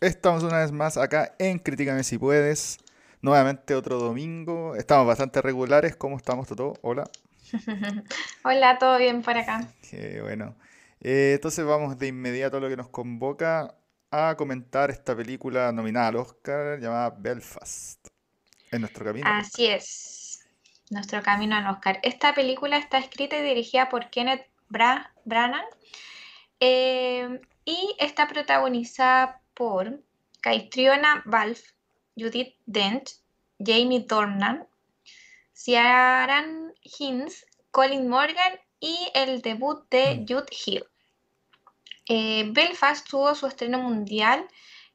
Estamos una vez más acá en Críticame si puedes. Nuevamente otro domingo. Estamos bastante regulares. ¿Cómo estamos, Toto? Hola. Hola, ¿todo bien por acá? Qué bueno. Eh, entonces vamos de inmediato a lo que nos convoca a comentar esta película nominada al Oscar llamada Belfast. En nuestro camino. Así es. Nuestro camino al Oscar. Esta película está escrita y dirigida por Kenneth Branagh eh, y está protagonizada por Caitriona Balfe, Judith Dent, Jamie Dornan, Ciaran Hinds, Colin Morgan y el debut de mm. Jude Hill. Eh, Belfast tuvo su estreno mundial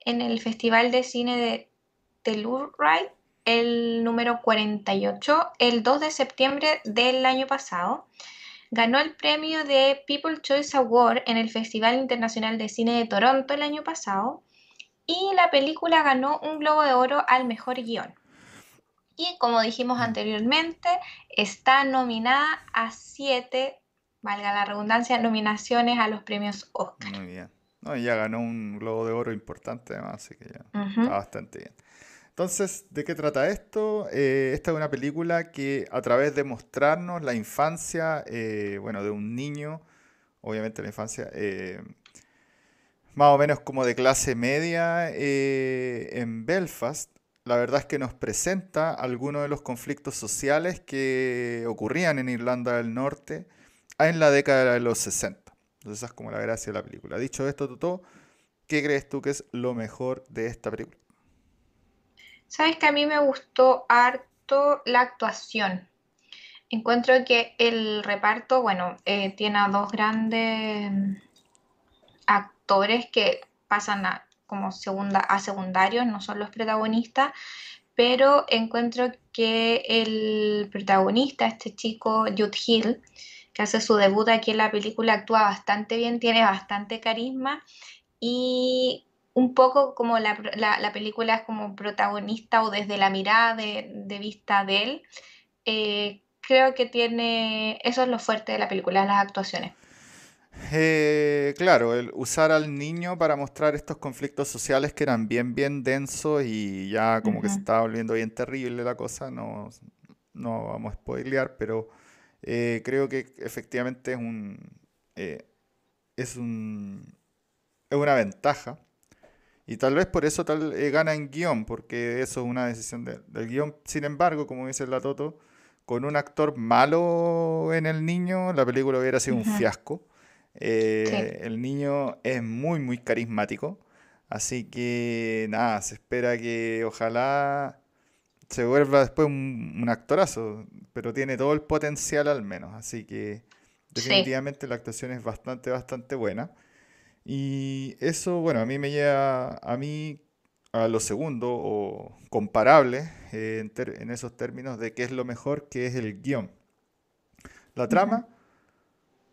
en el Festival de Cine de Telluride, el número 48, el 2 de septiembre del año pasado. Ganó el premio de People Choice Award en el Festival Internacional de Cine de Toronto el año pasado y la película ganó un Globo de Oro al mejor guion. Y como dijimos mm. anteriormente, está nominada a siete, valga la redundancia, nominaciones a los premios Oscar. Muy bien. No, ya ganó un Globo de Oro importante además, así que ya está bastante bien. Entonces, ¿de qué trata esto? Eh, esta es una película que a través de mostrarnos la infancia, eh, bueno, de un niño, obviamente la infancia, eh, más o menos como de clase media eh, en Belfast, la verdad es que nos presenta algunos de los conflictos sociales que ocurrían en Irlanda del Norte en la década de los 60. Entonces esa es como la gracia de la película. Dicho esto, Tuto, ¿qué crees tú que es lo mejor de esta película? Sabes que a mí me gustó harto la actuación. Encuentro que el reparto, bueno, eh, tiene a dos grandes actores que pasan a, como segunda, a secundarios, no son los protagonistas, pero encuentro que el protagonista, este chico Jude Hill, que hace su debut aquí en la película, actúa bastante bien, tiene bastante carisma y un poco como la, película es como protagonista o desde la mirada de, vista de él, eh, creo que tiene, eso es lo fuerte de la película, las actuaciones. Eh, claro, el usar al niño para mostrar estos conflictos sociales que eran bien, bien densos y ya como que se estaba volviendo bien terrible la cosa, no, no vamos a spoilear, pero eh, creo que efectivamente es un, eh, es un, es una ventaja. Y tal vez por eso tal, gana en guion, porque eso es una decisión del guion. Sin embargo, como dice la Toto, con un actor malo en el niño, la película hubiera sido un fiasco. Eh, el niño es muy, muy carismático. Así que nada, se espera que ojalá se vuelva después un, actorazo, pero tiene todo el potencial al menos. Así que definitivamente la actuación es bastante, bastante buena. Y eso, bueno, a mí me lleva a mí a lo segundo o comparable eh, en, esos términos de qué es lo mejor, que es el guion. La trama.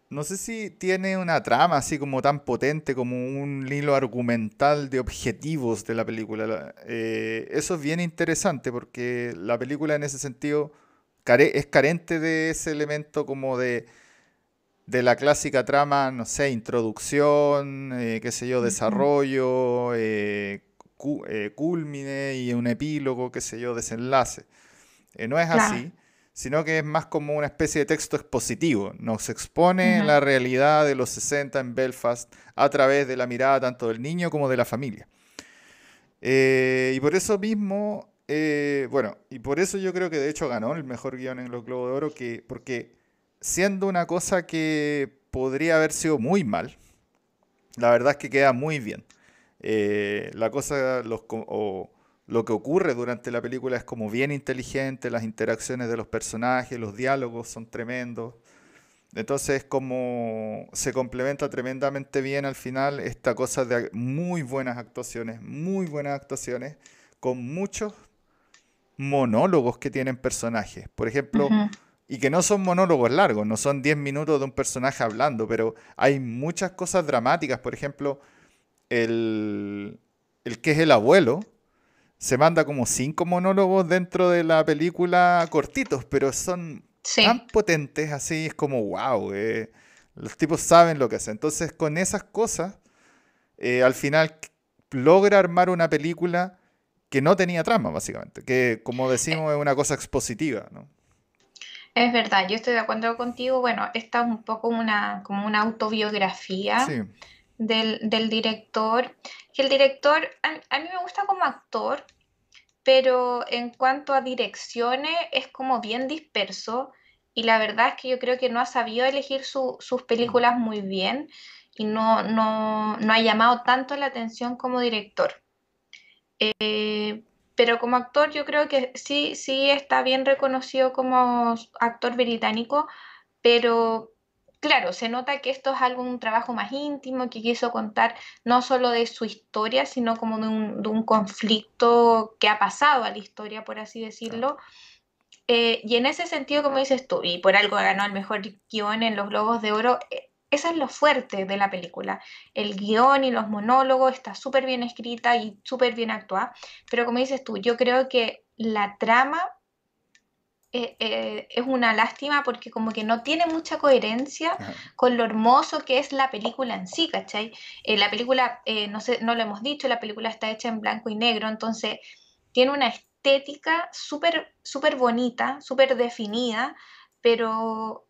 No sé si tiene una trama así como tan potente como un hilo argumental de objetivos de la película. Eh, eso es bien interesante porque la película en ese sentido es carente de ese elemento como de, de la clásica trama, no sé, introducción, eh, qué sé yo, desarrollo, eh, culmine y un epílogo, qué sé yo, desenlace. no es así sino que es más como una especie de texto expositivo. Nos expone la realidad de los 60 en Belfast a través de la mirada tanto del niño como de la familia. Eh, y por eso mismo, eh, bueno, y por eso yo creo que de hecho ganó el mejor guion en los Globos de Oro, que, porque siendo una cosa que podría haber sido muy mal, la verdad es que queda muy bien. Eh, la cosa, los, lo que ocurre durante la película es como bien inteligente, las interacciones de los personajes, los diálogos son tremendos. Entonces como se complementa tremendamente bien al final esta cosa de muy buenas actuaciones, muy buenas actuaciones, con muchos monólogos que tienen personajes. Por ejemplo, y que no son monólogos largos, no son 10 minutos de un personaje hablando, pero hay muchas cosas dramáticas. Por ejemplo, el, el que es el abuelo, se manda como cinco monólogos dentro de la película cortitos, pero son tan potentes así, es como wow, eh, los tipos saben lo que hacen. Entonces con esas cosas, eh, al final logra armar una película que no tenía trama, básicamente, que como decimos es una cosa expositiva, ¿no? Es verdad, yo estoy de acuerdo contigo. Bueno, esta es un poco una, como una autobiografía del, director. Que el director, a, mí me gusta como actor, pero en cuanto a direcciones es como bien disperso y la verdad es que yo creo que no ha sabido elegir sus películas muy bien y no, no, no ha llamado tanto la atención como director. Eh, pero como actor yo creo que sí, sí está bien reconocido como actor británico, pero claro, se nota que esto es algo, un trabajo más íntimo, que quiso contar no solo de su historia, sino como de un, conflicto que ha pasado a la historia, por así decirlo. Eh, y en ese sentido, como dices tú, y por algo ganó el mejor guion en los Globos de Oro, eh, eso es lo fuerte de la película. El guion y los monólogos está súper bien escrita y súper bien actuada. Pero como dices tú, yo creo que la trama eh, eh, es una lástima porque como que no tiene mucha coherencia con lo hermoso que es la película en sí, ¿cachai? Eh, la película, no, sé, no lo hemos dicho, la película está hecha en blanco y negro, entonces tiene una estética súper, súper bonita, súper definida, pero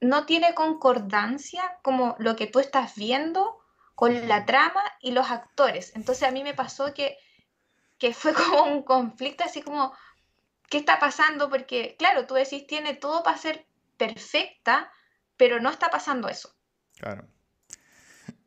no tiene concordancia como lo que tú estás viendo con la trama y los actores. Entonces a mí me pasó que, que fue como un conflicto así como, ¿qué está pasando? Porque claro, tú decís, tiene todo para ser perfecta, pero no está pasando eso. Claro.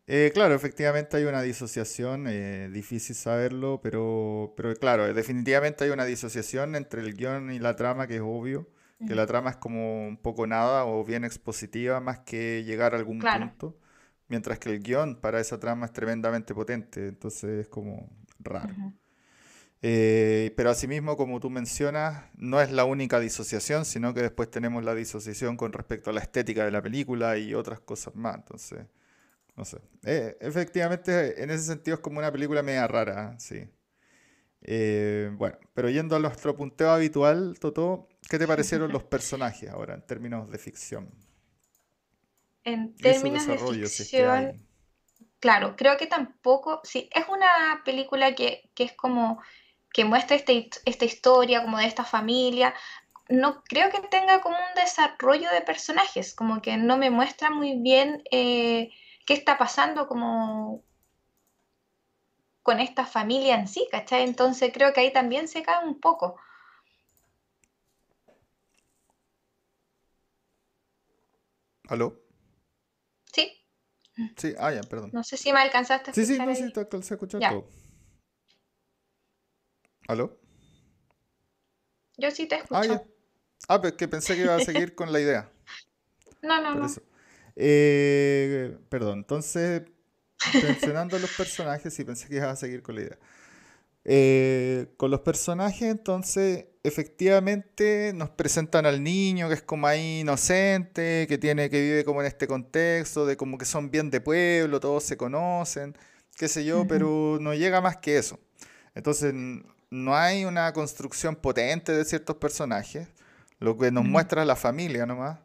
Eh, claro, efectivamente hay una disociación, eh, difícil saberlo, pero, pero claro, definitivamente hay una disociación entre el guion y la trama que es obvio que la trama es como un poco nada o bien expositiva más que llegar a algún punto, mientras que el guion para esa trama es tremendamente potente, entonces es como raro. Eh, pero asimismo, como tú mencionas, no es la única disociación, sino que después tenemos la disociación con respecto a la estética de la película y otras cosas más, entonces, no sé. Eh, efectivamente, en ese sentido es como una película media rara, sí. Eh, bueno, pero yendo a nuestro punteo habitual, Toto, ¿qué te parecieron los personajes ahora en términos de ficción? En términos de ficción, claro, creo que tampoco, sí, es una película que, es como que muestra este, esta historia como de esta familia, no creo que tenga como un desarrollo de personajes, como que no me muestra muy bien eh, qué está pasando como con esta familia en sí, ¿cachai? Entonces creo que ahí también se cae un poco. ¿Aló? Sí. Sí, ah, ya, perdón. No sé si me alcanzaste a escuchar. Sí, sí, no, sí, te alcancé a escuchar todo. ¿Aló? Yo sí te escucho. Ah, ya. Ah, pero que pensé que iba a seguir con la idea. No, no, no. Eh, perdón, entonces mencionando los personajes, y pensé que iba a seguir con la idea. Eh, con los personajes, entonces, efectivamente nos presentan al niño que es como ahí inocente, que tiene, que vive como en este contexto, de como que son bien de pueblo, todos se conocen, qué sé yo, pero no llega más que eso. Entonces, no hay una construcción potente de ciertos personajes, lo que nos muestra la familia nomás,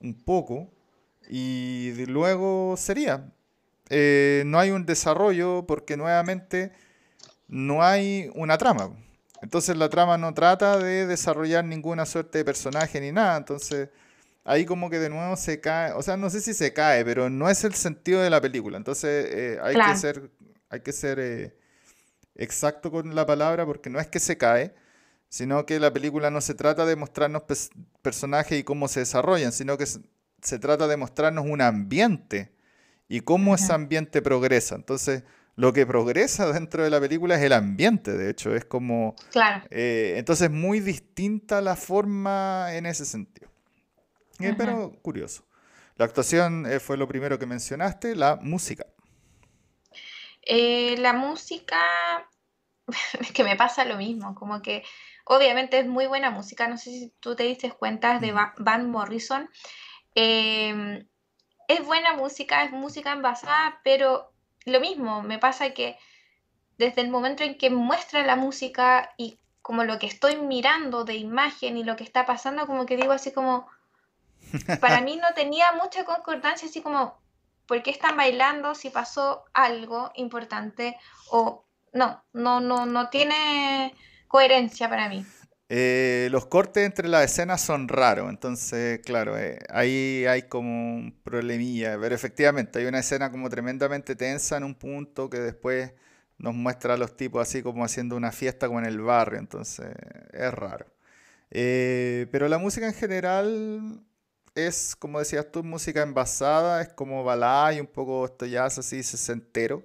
un poco, y luego sería, eh, no hay un desarrollo porque nuevamente no hay una trama. Entonces la trama no trata de desarrollar ninguna suerte de personaje ni nada. Entonces ahí como que de nuevo se cae, o sea, no sé si se cae, pero no es el sentido de la película. Entonces eh, hay, que ser, hay que ser eh, exacto con la palabra porque no es que se cae, sino que la película no se trata de mostrarnos personajes y cómo se desarrollan, sino que se trata de mostrarnos un ambiente y cómo ese ambiente progresa. Entonces, lo que progresa dentro de la película es el ambiente, de hecho, es como... Claro. Eh, entonces, muy distinta la forma en ese sentido. Eh, pero curioso. La actuación eh, fue lo primero que mencionaste, la música. La música, es que me pasa lo mismo, como que obviamente es muy buena música, no sé si tú te diste cuenta de Van Morrison. Eh, es buena música, es música envasada, pero lo mismo, me pasa que desde el momento en que muestra la música y como lo que estoy mirando de imagen y lo que está pasando, como que digo así como, para mí no tenía mucha concordancia, así como, por qué están bailando si pasó algo importante o no, no, no, no tiene coherencia para mí. Eh, los cortes entre las escenas son raros, entonces, claro, eh, ahí hay como un problemilla, pero efectivamente hay una escena como tremendamente tensa en un punto que después nos muestra a los tipos así como haciendo una fiesta como en el barrio, entonces es raro. Eh, pero la música en general es, como decías tú, música envasada, es como balada y un poco esto jazz así sesentero,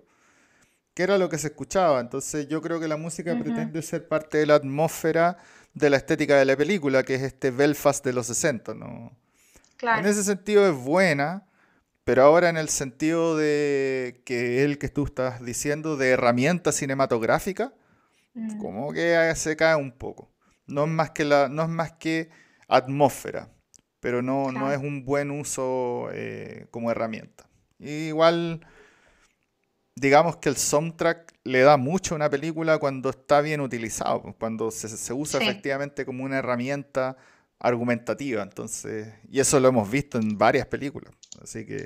que era lo que se escuchaba. Entonces yo creo que la música pretende ser parte de la atmósfera de la estética de la película, que es este Belfast de los 60, ¿no? En ese sentido es buena, pero ahora en el sentido de que el que tú estás diciendo de herramienta cinematográfica, mm. como que se cae un poco. No es más que, la, no es más que atmósfera, pero no, no es un buen uso eh, como herramienta. igual, digamos que el soundtrack le da mucho a una película cuando está bien utilizado, pues, cuando se, usa efectivamente como una herramienta argumentativa. Entonces, y eso lo hemos visto en varias películas. Así que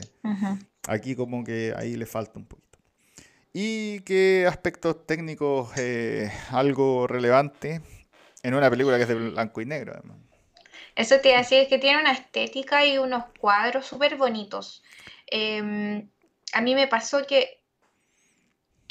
aquí como que ahí le falta un poquito. ¿Y qué aspectos técnicos eh, algo relevante en una película que es de blanco y negro además? Eso te decía, es que tiene una estética y unos cuadros súper bonitos. Em, a mí me pasó que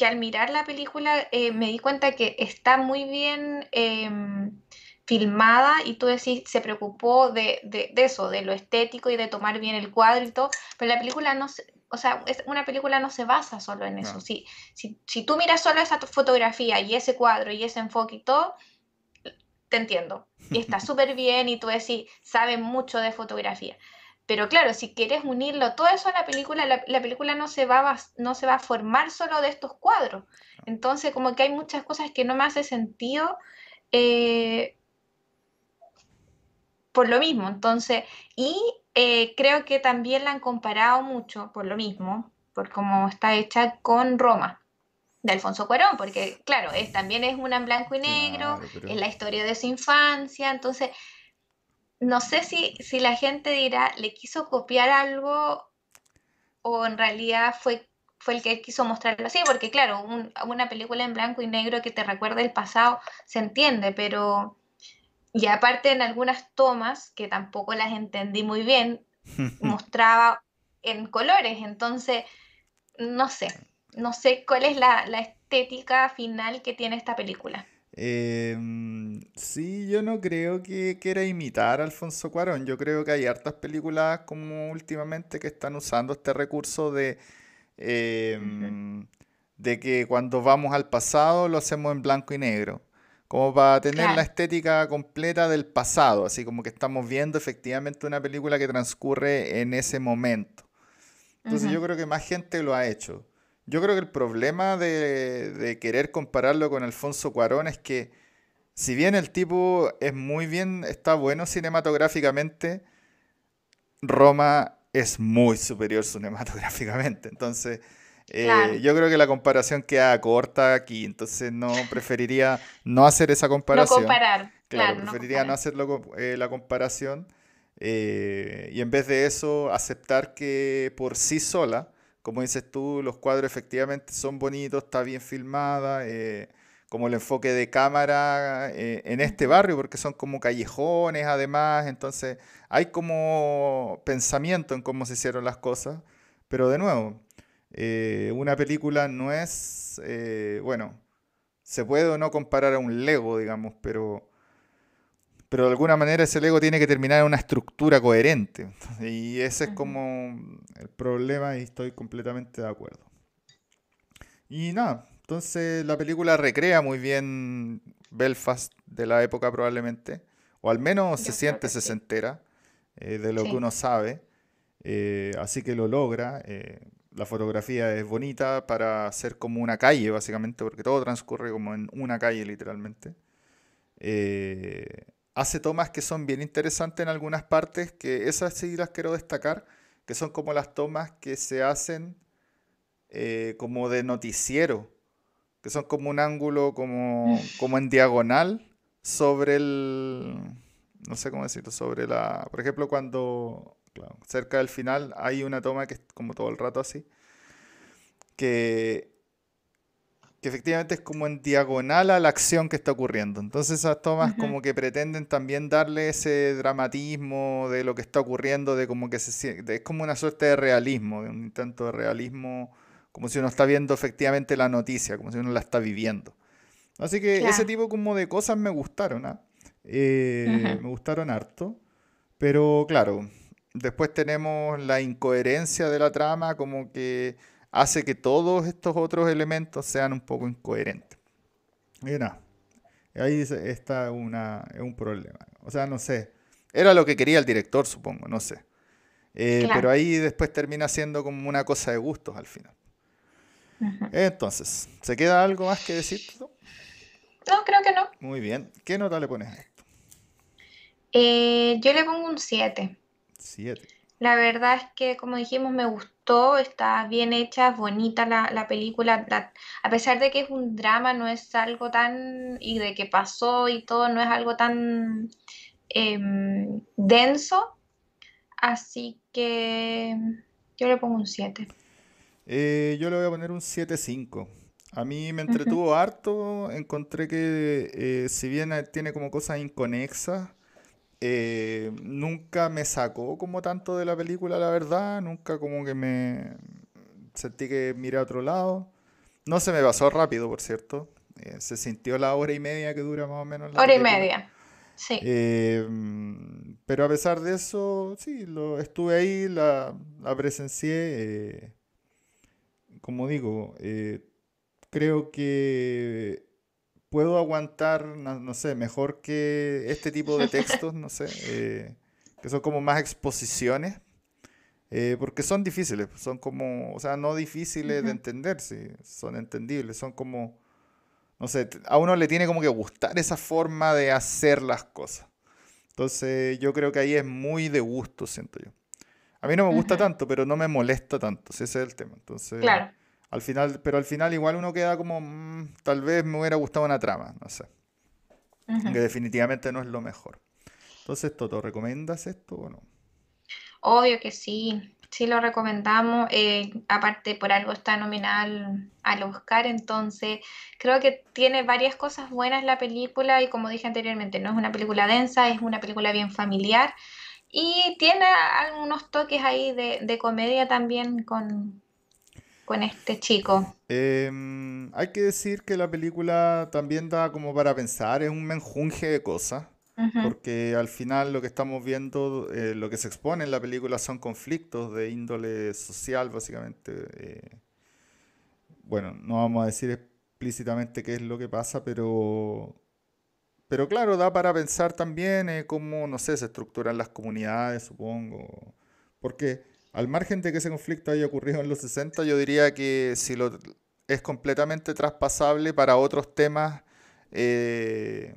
que al mirar la película eh, me di cuenta que está muy bien em, filmada y tú decís, se preocupó de, eso, de lo estético y de tomar bien el cuadro y todo, pero la película no se, o sea, una película no se basa solo en eso. Si, si, tú miras solo esa fotografía y ese cuadro y ese enfoque y todo, te entiendo. Y está súper bien y tú decís, sabe mucho de fotografía. Pero claro, si quieres unirlo todo eso a la película, la, película no se, va a, no se va a formar solo de estos cuadros. Entonces, como que hay muchas cosas que no me hace sentido eh, por lo mismo. Entonces, y eh, creo que también la han comparado mucho por lo mismo, por cómo está hecha con Roma de Alfonso Cuarón, porque claro, es, también es una en blanco y negro, es la historia de su infancia, entonces no sé si, si la gente dirá, le quiso copiar algo o en realidad fue, fue el que quiso mostrarlo así, porque claro, una película en blanco y negro que te recuerda el pasado se entiende, pero... Y aparte en algunas tomas, que tampoco las entendí muy bien, mostraba en colores, entonces, no sé, no sé cuál es la, la estética final que tiene esta película. Em, sí, yo no creo que quiera imitar a Alfonso Cuarón. Yo creo que hay hartas películas como últimamente que están usando este recurso de, em, de que cuando vamos al pasado lo hacemos en blanco y negro. Como para tener la estética completa del pasado, así como que estamos viendo efectivamente una película que transcurre en ese momento. Entonces yo creo que más gente lo ha hecho. Yo creo que el problema de, querer compararlo con Alfonso Cuarón es que, si bien el tipo es muy bien, está bueno cinematográficamente, Roma es muy superior cinematográficamente. Entonces, eh, yo creo que la comparación queda corta aquí. Entonces, no preferiría no hacer esa comparación. No comparar. Claro, preferiría no, hacer eh, la comparación. Eh, y en vez de eso, aceptar que por sí sola como dices tú, los cuadros efectivamente son bonitos, está bien filmada, eh, como el enfoque de cámara eh, en este barrio, porque son como callejones además, entonces hay como pensamiento en cómo se hicieron las cosas, pero de nuevo, eh, una película no es, bueno, se puede o no comparar a un Lego, digamos, pero pero de alguna manera ese Lego tiene que terminar en una estructura coherente. Y ese es como el problema y estoy completamente de acuerdo. Y nada, entonces la película recrea muy bien Belfast de la época probablemente, o al menos se siente sesentera eh, de lo que uno sabe, eh, así que lo logra. Eh, la fotografía es bonita para ser como una calle, básicamente, porque todo transcurre como en una calle, literalmente. Eh, hace tomas que son bien interesantes en algunas partes, que esas sí las quiero destacar, que son como las tomas que se hacen eh, como de noticiero, que son como un ángulo como, como en diagonal sobre el, no sé cómo decirlo, sobre la, por ejemplo, cuando claro. Cerca del final hay una toma que es como todo el rato así, que, que efectivamente es como en diagonal a la acción que está ocurriendo. Entonces esas tomas como que pretenden también darle ese dramatismo de lo que está ocurriendo, de como que se es como una suerte de realismo, de un intento de realismo, como si uno está viendo efectivamente la noticia, como si uno la está viviendo. Así que ese tipo como de cosas me gustaron, ¿ah? Eh, me gustaron harto. Pero claro, después tenemos la incoherencia de la trama, como que hace que todos estos otros elementos sean un poco incoherentes. Y nada, ahí está una, un problema. O sea, no sé. Era lo que quería el director, supongo, no sé. Eh, pero ahí después termina siendo como una cosa de gustos al final. Entonces, ¿se queda algo más que decir? No, creo que no. Muy bien. ¿Qué nota le pones a esto? Eh, yo le pongo un 7. 7. La verdad es que, como dijimos, me gustó, está bien hecha, es bonita la, película. a pesar de que es un drama, no es algo tan. y de que pasó y todo, no es algo tan em, denso. Así que yo le pongo un 7. Eh, yo le voy a poner un 7.5. A mí me entretuvo harto, encontré que eh, si bien tiene como cosas inconexas, eh, nunca me sacó como tanto de la película, la verdad, nunca como que me sentí que miré a otro lado. No se me pasó rápido, por cierto. Eh, se sintió la hora y media que dura más o menos. La hora y media, sí. pero a pesar de eso, sí, lo, estuve ahí, la, la presencié. como digo, creo que puedo aguantar, no, sé, mejor que este tipo de textos, no sé, eh, que son como más exposiciones, eh, porque son difíciles, son como, o sea, no difíciles de entender, sí, son entendibles, son como, no sé, a uno le tiene como que gustar esa forma de hacer las cosas. Entonces yo creo que ahí es muy de gusto, siento yo. A mí no me gusta tanto, pero no me molesta tanto, ese es el tema. Entonces, claro. Al final, pero al final igual uno queda como, mm, tal vez me hubiera gustado una trama, no sé. Que definitivamente no es lo mejor. Entonces, Toto, ¿recomiendas esto o no? Obvio que sí, sí lo recomendamos. Eh, aparte, por algo está nominal al Oscar, entonces creo que tiene varias cosas buenas la película y como dije anteriormente, no es una película densa, es una película bien familiar y tiene algunos toques ahí de comedia también con, con este chico? Em, hay que decir que la película también da como para pensar, es un menjunje de cosas, porque al final lo que estamos viendo, eh, lo que se expone en la película son conflictos de índole social, básicamente. Eh, bueno, no vamos a decir explícitamente qué es lo que pasa, pero pero claro, da para pensar también eh, cómo, no sé, se estructuran las comunidades, supongo. Porque al margen de que ese conflicto haya ocurrido en los 60, yo diría que si lo es completamente traspasable para otros temas, eh,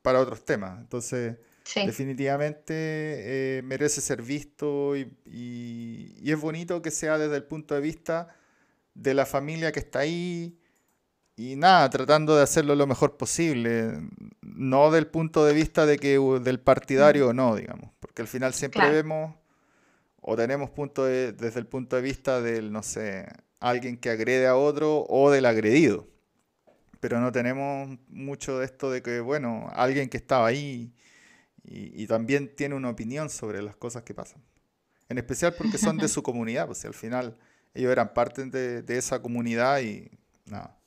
para otros temas. Entonces, definitivamente eh, merece ser visto y, y, es bonito que sea desde el punto de vista de la familia que está ahí y nada, tratando de hacerlo lo mejor posible, no del punto de vista de que del partidario o no, digamos, porque al final siempre vemos o tenemos punto desde el punto de vista del, no sé, alguien que agrede a otro o del agredido. Pero no tenemos mucho de esto de que, bueno, alguien que estaba ahí y, también tiene una opinión sobre las cosas que pasan. En especial porque son de su comunidad, pues al final ellos eran parte de, esa comunidad y nada.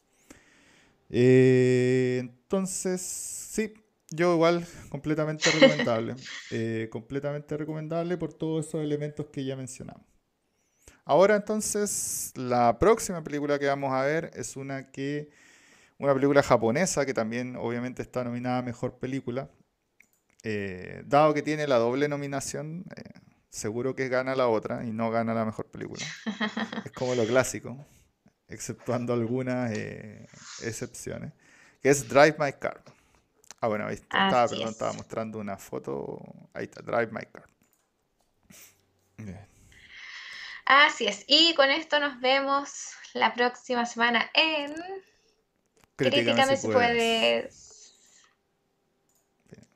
Eh, entonces, sí, yo igual, completamente recomendable. Eh, completamente recomendable por todos esos elementos que ya mencionamos. Ahora entonces, la próxima película que vamos a ver es una que. Una película japonesa que también obviamente está nominada a Mejor Película. Eh, dado que tiene la doble nominación, eh, seguro que gana la otra y no gana la Mejor Película. es como lo clásico, exceptuando algunas excepciones. Que es Drive My Car. Ah, bueno, ahí estaba, perdón, estaba mostrando una foto. Ahí está, Drive My Car. Así es. Y con esto nos vemos la próxima semana en Críticame, si puedes.